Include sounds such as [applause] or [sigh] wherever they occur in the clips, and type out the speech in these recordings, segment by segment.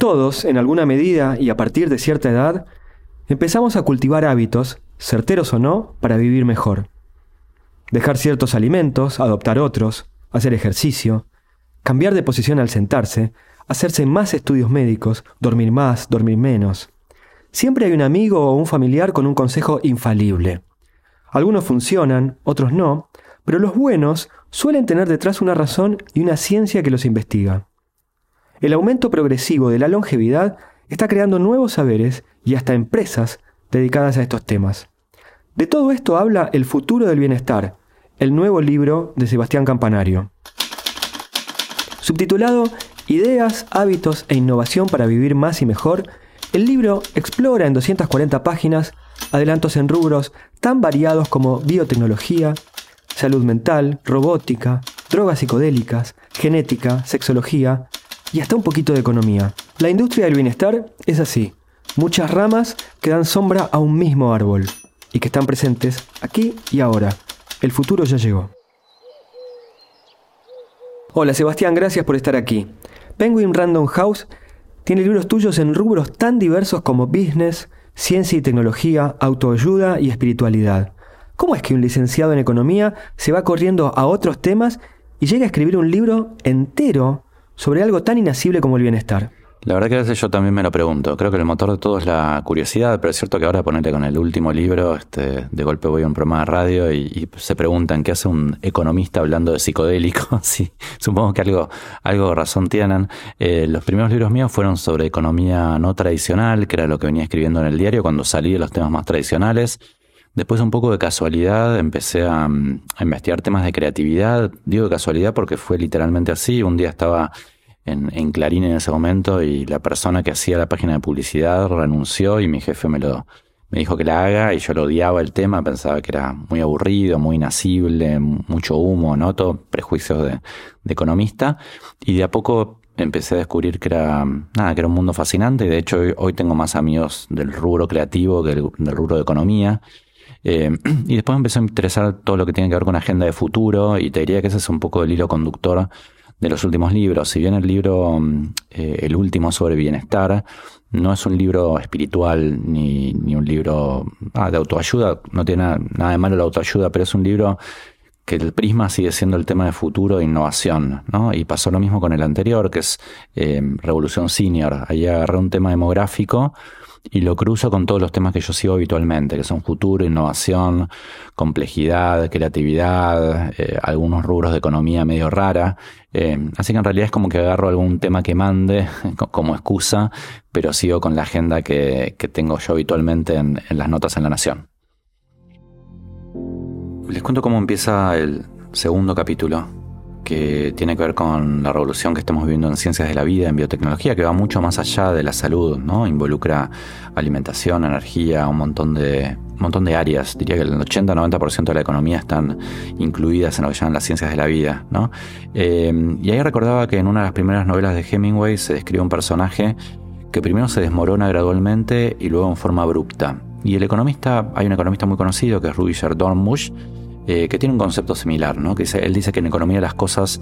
Todos, en alguna medida y a partir de cierta edad, empezamos a cultivar hábitos, certeros o no, para vivir mejor. Dejar ciertos alimentos, adoptar otros, hacer ejercicio, cambiar de posición al sentarse, hacerse más estudios médicos, dormir más, dormir menos. Siempre hay un amigo o un familiar con un consejo infalible. Algunos funcionan, otros no, pero los buenos suelen tener detrás una razón y una ciencia que los investiga. El aumento progresivo de la longevidad está creando nuevos saberes y hasta empresas dedicadas a estos temas. De todo esto habla El futuro del bienestar, el nuevo libro de Sebastián Campanario. Subtitulado Ideas, hábitos e innovación para vivir más y mejor, el libro explora en 240 páginas adelantos en rubros tan variados como biotecnología, salud mental, robótica, drogas psicodélicas, genética, sexología y hasta un poquito de economía. La industria del bienestar es así, muchas ramas que dan sombra a un mismo árbol y que están presentes aquí y ahora. El futuro ya llegó. Hola Sebastián, gracias por estar aquí. Penguin Random House tiene libros tuyos en rubros tan diversos como business, ciencia y tecnología, autoayuda y espiritualidad. ¿Cómo es que un licenciado en economía se va corriendo a otros temas y llega a escribir un libro entero sobre algo tan inasible como el bienestar? La verdad que a veces yo también me lo pregunto. Creo que el motor de todo es la curiosidad, pero es cierto que ahora ponerte con el último libro, este, de golpe voy a un programa de radio y, se preguntan qué hace un economista hablando de psicodélico. [laughs] sí, supongo que algo, algo razón tienen. Eh, los primeros libros míos fueron sobre economía no tradicional, que era lo que venía escribiendo en el diario cuando salí de los temas más tradicionales. Después un poco de casualidad empecé a, a investigar temas de creatividad. Digo casualidad porque fue literalmente así. Un día estaba en, Clarín en ese momento y la persona que hacía la página de publicidad renunció y mi jefe me lo me dijo que la haga y yo lo odiaba el tema, pensaba que era muy aburrido, muy inasible, mucho humo, ¿no? Todo prejuicios de, economista. Y de a poco empecé a descubrir que era, nada, que era un mundo fascinante de hecho hoy, tengo más amigos del rubro creativo que del, rubro de economía. Eh, [clears throat] y después me empezó a interesar todo lo que tiene que ver con agenda de futuro y te diría que ese es un poco el hilo conductor de los últimos libros. Si bien el libro, mm, eh, el último sobre bienestar, no es un libro espiritual ni, ni un libro ah, de autoayuda, no tiene nada, de malo la autoayuda, pero es un libro que el prisma sigue siendo el tema de futuro e innovación, ¿no? Y pasó lo mismo con el anterior, que es eh, Revolución Senior. Ahí agarré un tema demográfico y lo cruzo con todos los temas que yo sigo habitualmente, que son futuro, innovación, complejidad, creatividad, eh, algunos rubros de economía medio rara. Eh, así que en realidad es como que agarro algún tema que mande [laughs] como excusa, pero sigo con la agenda que, tengo yo habitualmente en, en las notas en La Nación. Les cuento cómo empieza el segundo capítulo que tiene que ver con la revolución que estamos viviendo en ciencias de la vida, en biotecnología, que va mucho más allá de la salud, ¿no? Involucra alimentación, energía, un montón de, un montón de áreas. Diría que el 80-90% de la economía están incluidas en lo que llaman las ciencias de la vida, ¿no? Eh, y ahí recordaba que en una de las primeras novelas de Hemingway se describe un personaje que primero se desmorona gradualmente y luego en forma abrupta. Y el economista, hay un economista muy conocido que es Rudiger Dornbusch, eh, que tiene un concepto similar, ¿no? Que él dice que en economía las cosas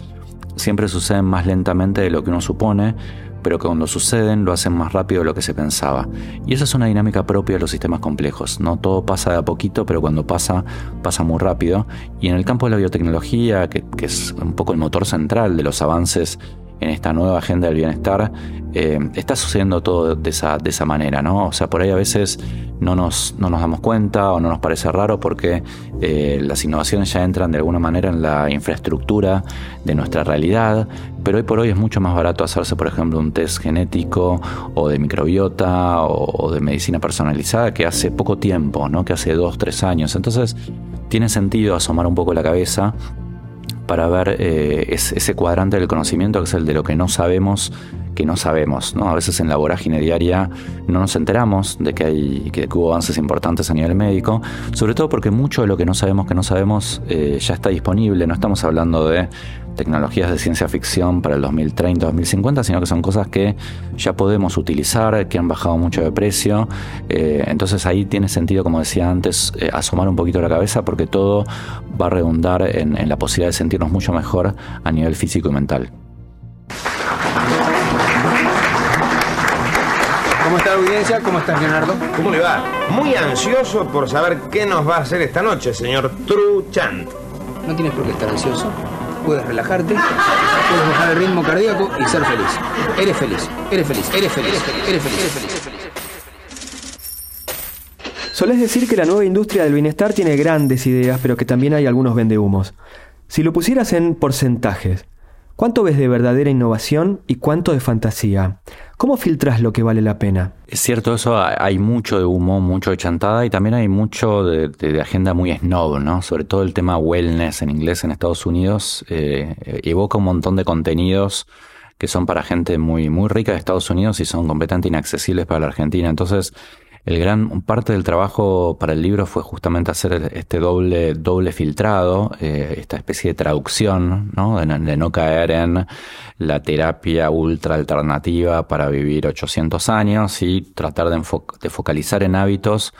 siempre suceden más lentamente de lo que uno supone, pero que cuando suceden lo hacen más rápido de lo que se pensaba. Y esa es una dinámica propia de los sistemas complejos, ¿no? Todo pasa de a poquito, pero cuando pasa, pasa muy rápido. Y en el campo de la biotecnología, que, que es un poco el motor central de los avances en esta nueva agenda del bienestar, eh, está sucediendo todo de esa, de esa manera, ¿no? O sea, por ahí a veces no nos, no nos damos cuenta o no nos parece raro porque eh, las innovaciones ya entran de alguna manera en la infraestructura de nuestra realidad, pero hoy por hoy es mucho más barato hacerse, por ejemplo, un test genético o de microbiota o, de medicina personalizada que hace poco tiempo, ¿no? Que hace dos, tres años. Entonces, tiene sentido asomar un poco la cabeza para ver eh, ese cuadrante del conocimiento que es el de lo que no sabemos que no sabemos. ¿no? A veces en la vorágine diaria no nos enteramos de que, hay, que hubo avances importantes a nivel médico, sobre todo porque mucho de lo que no sabemos que no sabemos eh, ya está disponible. No estamos hablando de tecnologías de ciencia ficción para el 2030, 2050, sino que son cosas que ya podemos utilizar, que han bajado mucho de precio. Eh, entonces ahí tiene sentido, como decía antes, eh, asomar un poquito la cabeza porque todo va a redundar en la posibilidad de sentirnos mucho mejor a nivel físico y mental. ¿Cómo está la audiencia? ¿Cómo está Leonardo? ¿Cómo le va? Muy ansioso por saber qué nos va a hacer esta noche, señor Truchant. No tienes por qué estar ansioso. Puedes relajarte, puedes bajar el ritmo cardíaco y ser feliz. Eres feliz, eres feliz, eres feliz, eres feliz, eres feliz. Solés decir que la nueva industria del bienestar tiene grandes ideas, pero que también hay algunos vendehumos. Si lo pusieras en porcentajes, ¿Cuánto ves de verdadera innovación y cuánto de fantasía? ¿Cómo filtras lo que vale la pena? Es cierto, eso hay mucho de humo, mucho de chantada y también hay mucho de, agenda muy snob, ¿no? Sobre todo el tema wellness en inglés en Estados Unidos eh, evoca un montón de contenidos que son para gente muy, muy rica de Estados Unidos y son completamente inaccesibles para la Argentina. Entonces, el gran parte del trabajo para el libro fue justamente hacer este doble, doble filtrado, eh, esta especie de traducción, ¿no? De, no caer en la terapia ultra alternativa para vivir 800 años y tratar de, de focalizar en hábitos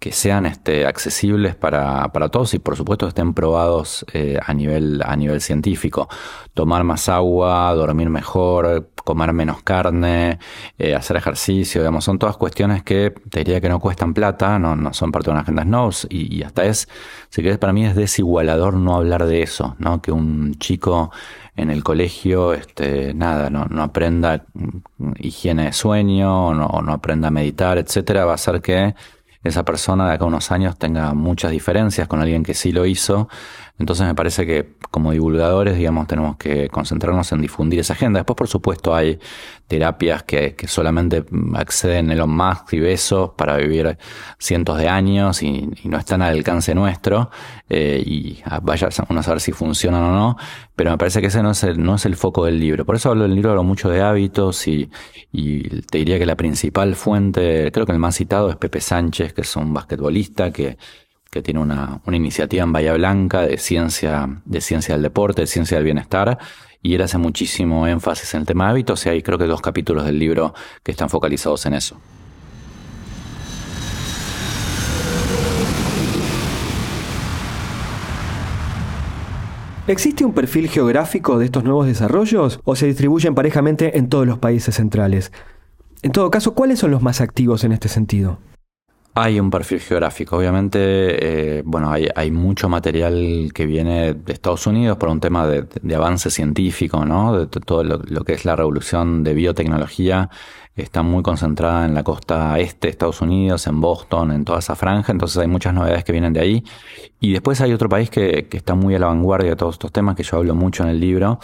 que sean este, accesibles para, para todos y por supuesto estén probados eh, a, nivel, a nivel científico. Tomar más agua, dormir mejor, comer menos carne, eh, hacer ejercicio, digamos, son todas cuestiones que te diría que no cuestan plata, no, no son parte de una agenda SNOWS y, hasta es, si querés, para mí es desigualador no hablar de eso, ¿no? Que un chico en el colegio, este, nada, no, no aprenda higiene de sueño, no, no aprenda a meditar, etcétera, va a hacer que esa persona de acá unos años tenga muchas diferencias con alguien que sí lo hizo. Entonces me parece que como divulgadores, digamos, tenemos que concentrarnos en difundir esa agenda. Después, por supuesto, hay terapias que, que solamente acceden Elon Musk y besos para vivir cientos de años y, no están al alcance nuestro. Eh, y vaya uno a saber si funcionan o no. Pero me parece que ese no es el, no es el foco del libro. Por eso hablo del libro, hablo mucho de hábitos y, y te diría que la principal fuente, creo que el más citado es Pepe Sánchez, que es un basquetbolista que que tiene una, una, iniciativa en Bahía Blanca de ciencia, de ciencia del deporte, de ciencia del bienestar, y él hace muchísimo énfasis en el tema de hábitos, y hay creo que dos capítulos del libro que están focalizados en eso. ¿Existe un perfil geográfico de estos nuevos desarrollos o se distribuyen parejamente en todos los países centrales? En todo caso, ¿cuáles son los más activos en este sentido? Hay un perfil geográfico, obviamente, eh, bueno, hay, hay, mucho material que viene de Estados Unidos por un tema de, avance científico, ¿no? De todo lo, que es la revolución de biotecnología está muy concentrada en la costa este de Estados Unidos, en Boston, en toda esa franja, entonces hay muchas novedades que vienen de ahí. Y después hay otro país que, que está muy a la vanguardia de todos estos temas, que yo hablo mucho en el libro,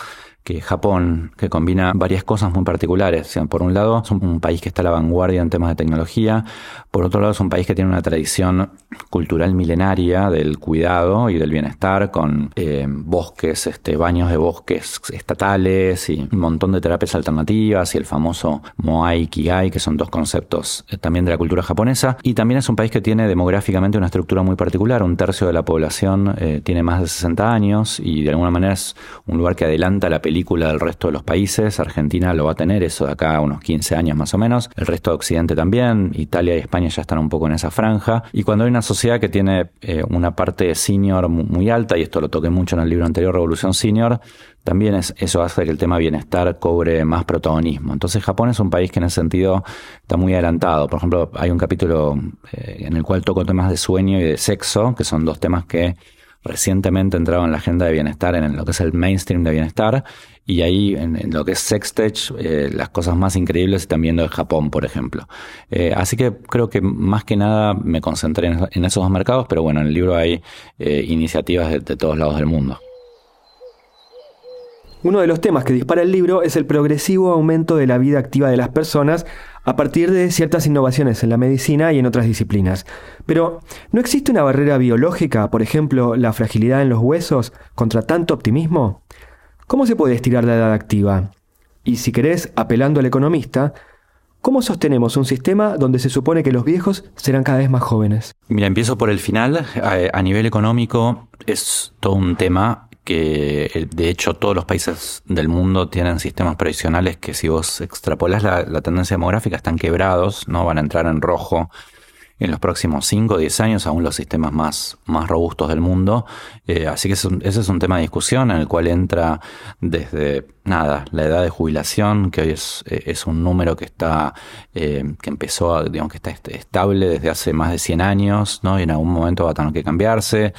que Japón, que combina varias cosas muy particulares. por un lado, es un país que está a la vanguardia en temas de tecnología. Por otro lado, es un país que tiene una tradición cultural milenaria del cuidado y del bienestar, con eh, bosques, este, baños de bosques estatales y un montón de terapias alternativas y el famoso Moai Kigai, que son dos conceptos eh, también de la cultura japonesa. Y también es un país que tiene demográficamente una estructura muy particular. Un tercio de la población eh, tiene más de 60 años y de alguna manera es un lugar que adelanta la película del resto de los países. Argentina lo va a tener eso de acá a unos 15 años más o menos. El resto de Occidente también. Italia y España ya están un poco en esa franja. Y cuando hay una sociedad que tiene eh, una parte senior muy alta, y esto lo toqué mucho en el libro anterior, Revolución Senior, también es, eso hace que el tema bienestar cobre más protagonismo. Entonces Japón es un país que en ese sentido está muy adelantado. Por ejemplo, hay un capítulo eh, en el cual toco temas de sueño y de sexo, que son dos temas que recientemente entrado en la agenda de bienestar, en lo que es el mainstream de bienestar, y ahí en, lo que es Sextech, eh, las cosas más increíbles están viendo en Japón, por ejemplo. Eh, así que creo que más que nada me concentré en, esos dos mercados, pero bueno, en el libro hay iniciativas de, todos lados del mundo. Uno de los temas que dispara el libro es el progresivo aumento de la vida activa de las personas a partir de ciertas innovaciones en la medicina y en otras disciplinas. Pero, ¿no existe una barrera biológica, por ejemplo, la fragilidad en los huesos, contra tanto optimismo? ¿Cómo se puede estirar la edad activa? Y si querés, apelando al economista, ¿Cómo sostenemos un sistema donde se supone que los viejos serán cada vez más jóvenes? Mira, empiezo por el final. A, nivel económico es todo un tema que de hecho todos los países del mundo tienen sistemas previsionales que si vos extrapolas la, la tendencia demográfica están quebrados, no van a entrar en rojo en los próximos 5 o 10 años, aún los sistemas más, más robustos del mundo. Eh, así que ese es un tema de discusión en el cual entra desde, nada, la edad de jubilación, que hoy es, eh, es un número que está, eh, que empezó, digamos que está estable desde hace más de 100 años, ¿no? Y en algún momento va a tener que cambiarse.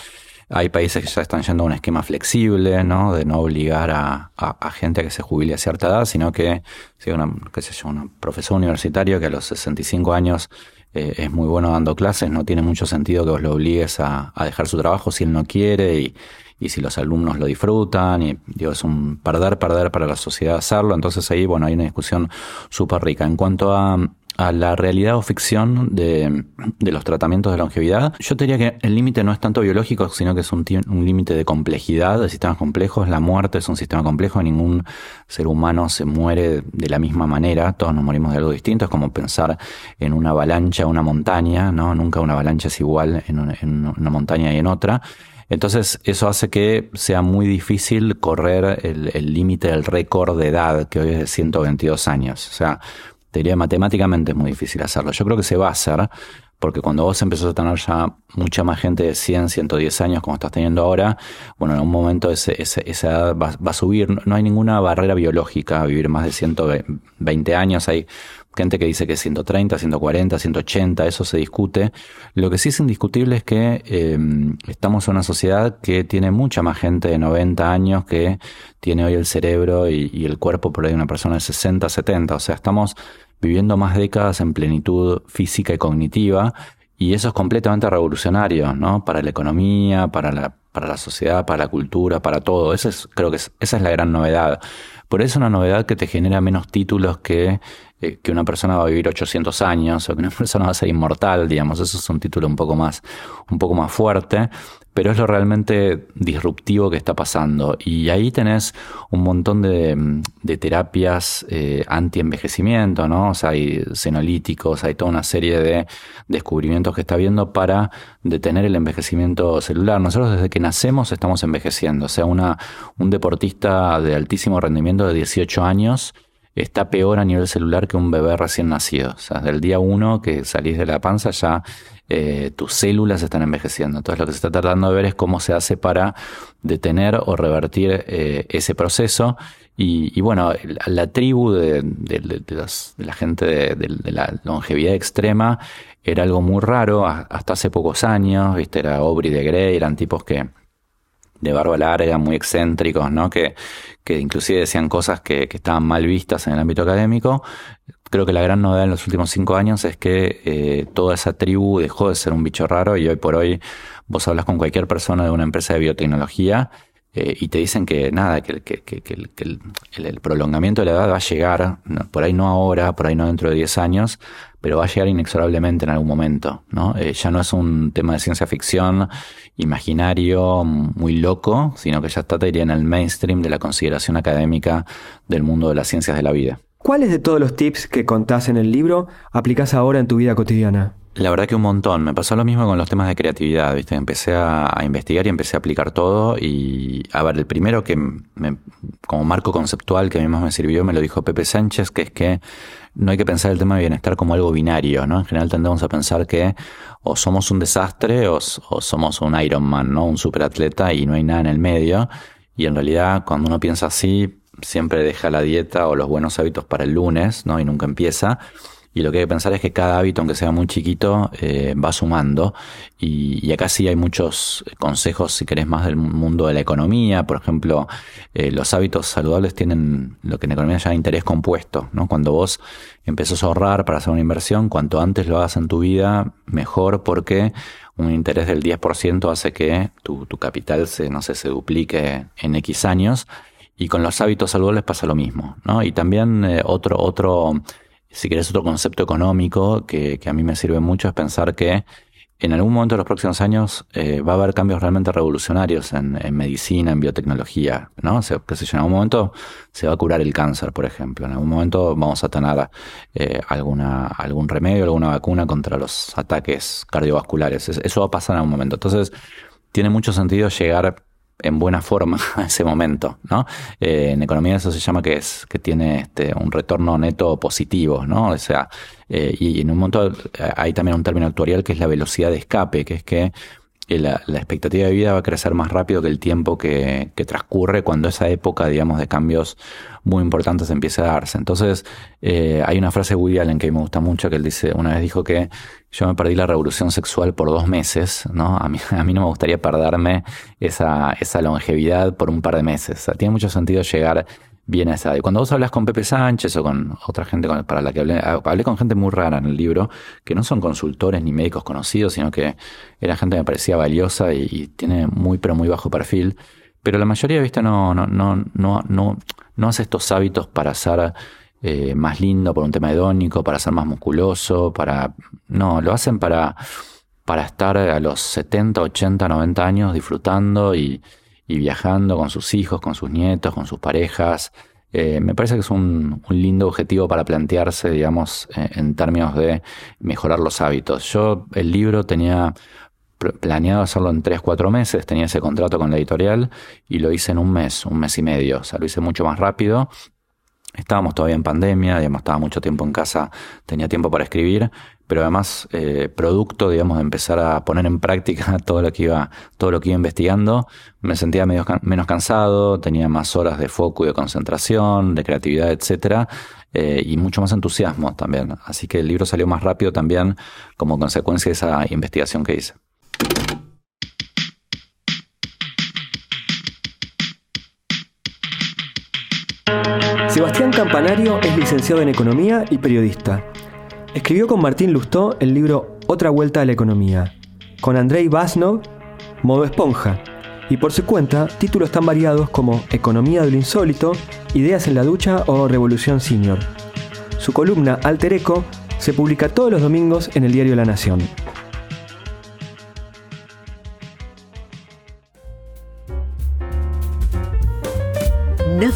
Hay países que ya están yendo a un esquema flexible, ¿no? De no obligar a, gente a que se jubile a cierta edad, sino que, si una, qué sé yo, un profesor universitario que a los 65 años eh, es muy bueno dando clases, no tiene mucho sentido que vos lo obligues a, dejar su trabajo si él no quiere y, y, si los alumnos lo disfrutan y digo, es un perder, perder para la sociedad hacerlo, entonces ahí, bueno, hay una discusión súper rica. En cuanto a a la realidad o ficción de, los tratamientos de longevidad. Yo diría que el límite no es tanto biológico, sino que es un, un límite de complejidad de sistemas complejos. La muerte es un sistema complejo, ningún ser humano se muere de la misma manera, todos nos morimos de algo distinto, es como pensar en una avalancha, una montaña, ¿no? Nunca una avalancha es igual en una, en una montaña y en otra. Entonces eso hace que sea muy difícil correr el límite del récord de edad, que hoy es de 122 años. O sea, te diría matemáticamente es muy difícil hacerlo. Yo creo que se va a hacer, porque cuando vos empezás a tener ya mucha más gente de 100, 110 años como estás teniendo ahora, bueno, en un momento esa edad va, va, a subir. No hay ninguna barrera biológica a vivir más de 120 años. Hay gente que dice que 130, 140, 180, eso se discute. Lo que sí es indiscutible es que em, estamos en una sociedad que tiene mucha más gente de 90 años que tiene hoy el cerebro y, el cuerpo por ahí de una persona de 60, 70. O sea, estamos viviendo más décadas en plenitud física y cognitiva y eso es completamente revolucionario, ¿no? Para la economía, para la, para la sociedad, para la cultura, para todo. Eso es, creo que esa es la gran novedad. Por eso es una novedad que te genera menos títulos que eh, que una persona va a vivir 800 años o que una [laughs] persona va a ser inmortal, digamos, eso es un título un poco más, un poco más fuerte, pero es lo realmente disruptivo que está pasando. Y ahí tenés un montón de, terapias eh, anti-envejecimiento, ¿no? O sea, hay senolíticos, hay toda una serie de descubrimientos que está viendo para detener el envejecimiento celular. Nosotros desde que nacemos estamos envejeciendo. O sea, una, un deportista de altísimo rendimiento de 18 años está peor a nivel celular que un bebé recién nacido. O sea, del día uno que salís de la panza ya eh, tus células están envejeciendo. Entonces lo que se está tratando de ver es cómo se hace para detener o revertir eh, ese proceso. Y, bueno, la, tribu de, la gente de, la longevidad extrema era algo muy raro hasta hace pocos años, ¿viste? Era Aubrey de Grey, eran tipos que de barba larga, muy excéntricos, ¿no? Que, que inclusive decían cosas que, que, estaban mal vistas en el ámbito académico. Creo que la gran novedad en los últimos cinco años es que eh, toda esa tribu dejó de ser un bicho raro y hoy por hoy vos hablas con cualquier persona de una empresa de biotecnología eh, y te dicen que nada, que, que, el, prolongamiento de la edad va a llegar, por ahí no ahora, por ahí no dentro de 10 años, pero va a llegar inexorablemente en algún momento, ¿no? Eh, ya no es un tema de ciencia ficción imaginario muy loco, sino que ya está, te en el mainstream de la consideración académica del mundo de las ciencias de la vida. ¿Cuáles de todos los tips que contás en el libro aplicás ahora en tu vida cotidiana? La verdad que un montón. Me pasó lo mismo con los temas de creatividad, ¿viste? Empecé a, investigar y empecé a aplicar todo. Y, a ver, el primero que me, como marco conceptual que a mí más me sirvió me lo dijo Pepe Sánchez, que es que no hay que pensar el tema de bienestar como algo binario, ¿no? En general tendemos a pensar que o somos un desastre o, somos un Ironman, ¿no? Un superatleta y no hay nada en el medio. Y en realidad, cuando uno piensa así, siempre deja la dieta o los buenos hábitos para el lunes, ¿no? Y nunca empieza. Y lo que hay que pensar es que cada hábito, aunque sea muy chiquito, eh, va sumando. Y, acá sí hay muchos consejos, si querés, más del mundo de la economía. Por ejemplo, eh, los hábitos saludables tienen lo que en economía llama interés compuesto. ¿no? Cuando vos empezás a ahorrar para hacer una inversión, cuanto antes lo hagas en tu vida, mejor porque un interés del 10% hace que tu, tu capital se, no sé, se duplique en X años Y con los hábitos saludables pasa lo mismo, ¿no? Y también eh, otro, otro, si querés, otro concepto económico que, que, a mí me sirve mucho es pensar que en algún momento de los próximos años eh, va a haber cambios realmente revolucionarios en, en medicina, en biotecnología, ¿no? O sea, qué sé yo, en algún momento se va a curar el cáncer, por ejemplo. En algún momento vamos a tener eh, alguna, algún remedio, alguna vacuna contra los ataques cardiovasculares. Eso va a pasar en algún momento. Entonces, tiene mucho sentido llegar en buena forma [laughs] a ese momento, ¿no? Eh, en economía eso se llama que es que tiene este, un retorno neto positivo, ¿no? O sea, eh, y en un momento eh, hay también un término actuarial que es la velocidad de escape, que es que la, la, expectativa de vida va a crecer más rápido que el tiempo que, transcurre cuando esa época, digamos, de cambios muy importantes empieza a darse. Entonces, eh, hay una frase de Woody Allen que me gusta mucho, que él dice, una vez dijo que yo me perdí la revolución sexual por dos meses, ¿no? A mí, [laughs] a mí no me gustaría perderme esa, esa longevidad por un par de meses. O sea, tiene mucho sentido llegar bien a esa edad. Y cuando vos hablas con Pepe Sánchez o con otra gente para la que hablé, hablé con gente muy rara en el libro, que no son consultores ni médicos conocidos, sino que era gente que me parecía valiosa y, y tiene muy, pero muy bajo perfil. Pero la mayoría, viste, no, no, no, no, no, no hace estos hábitos para ser eh, más lindo por un tema hedónico, para ser más musculoso, para. No, lo hacen para, para estar a los 70, 80, 90 años disfrutando y, y viajando con sus hijos, con sus nietos, con sus parejas. Eh, me parece que es un, un, lindo objetivo para plantearse, digamos, eh, en términos de mejorar los hábitos. Yo el libro tenía planeado hacerlo en 3, 4 meses, tenía ese contrato con la editorial y lo hice en un mes, un mes y medio, o sea, lo hice mucho más rápido. Estábamos todavía en pandemia, digamos, estaba mucho tiempo en casa, tenía tiempo para escribir, pero además eh, producto, digamos, de empezar a poner en práctica [laughs] todo lo que iba, todo lo que iba investigando, me sentía menos cansado, tenía más horas de foco y de concentración, de creatividad, etcétera, eh, y mucho más entusiasmo también. Así que el libro salió más rápido también como consecuencia de esa investigación que hice. Sebastián Campanario es licenciado en Economía y periodista. Escribió con Martín Lustó el libro Otra Vuelta a la Economía, con Andrei Basnov, Modo Esponja, y por su cuenta títulos tan variados como Economía de lo Insólito, Ideas en la Ducha o Revolución Senior. Su columna Alter Eco se publica todos los domingos en el diario La Nación.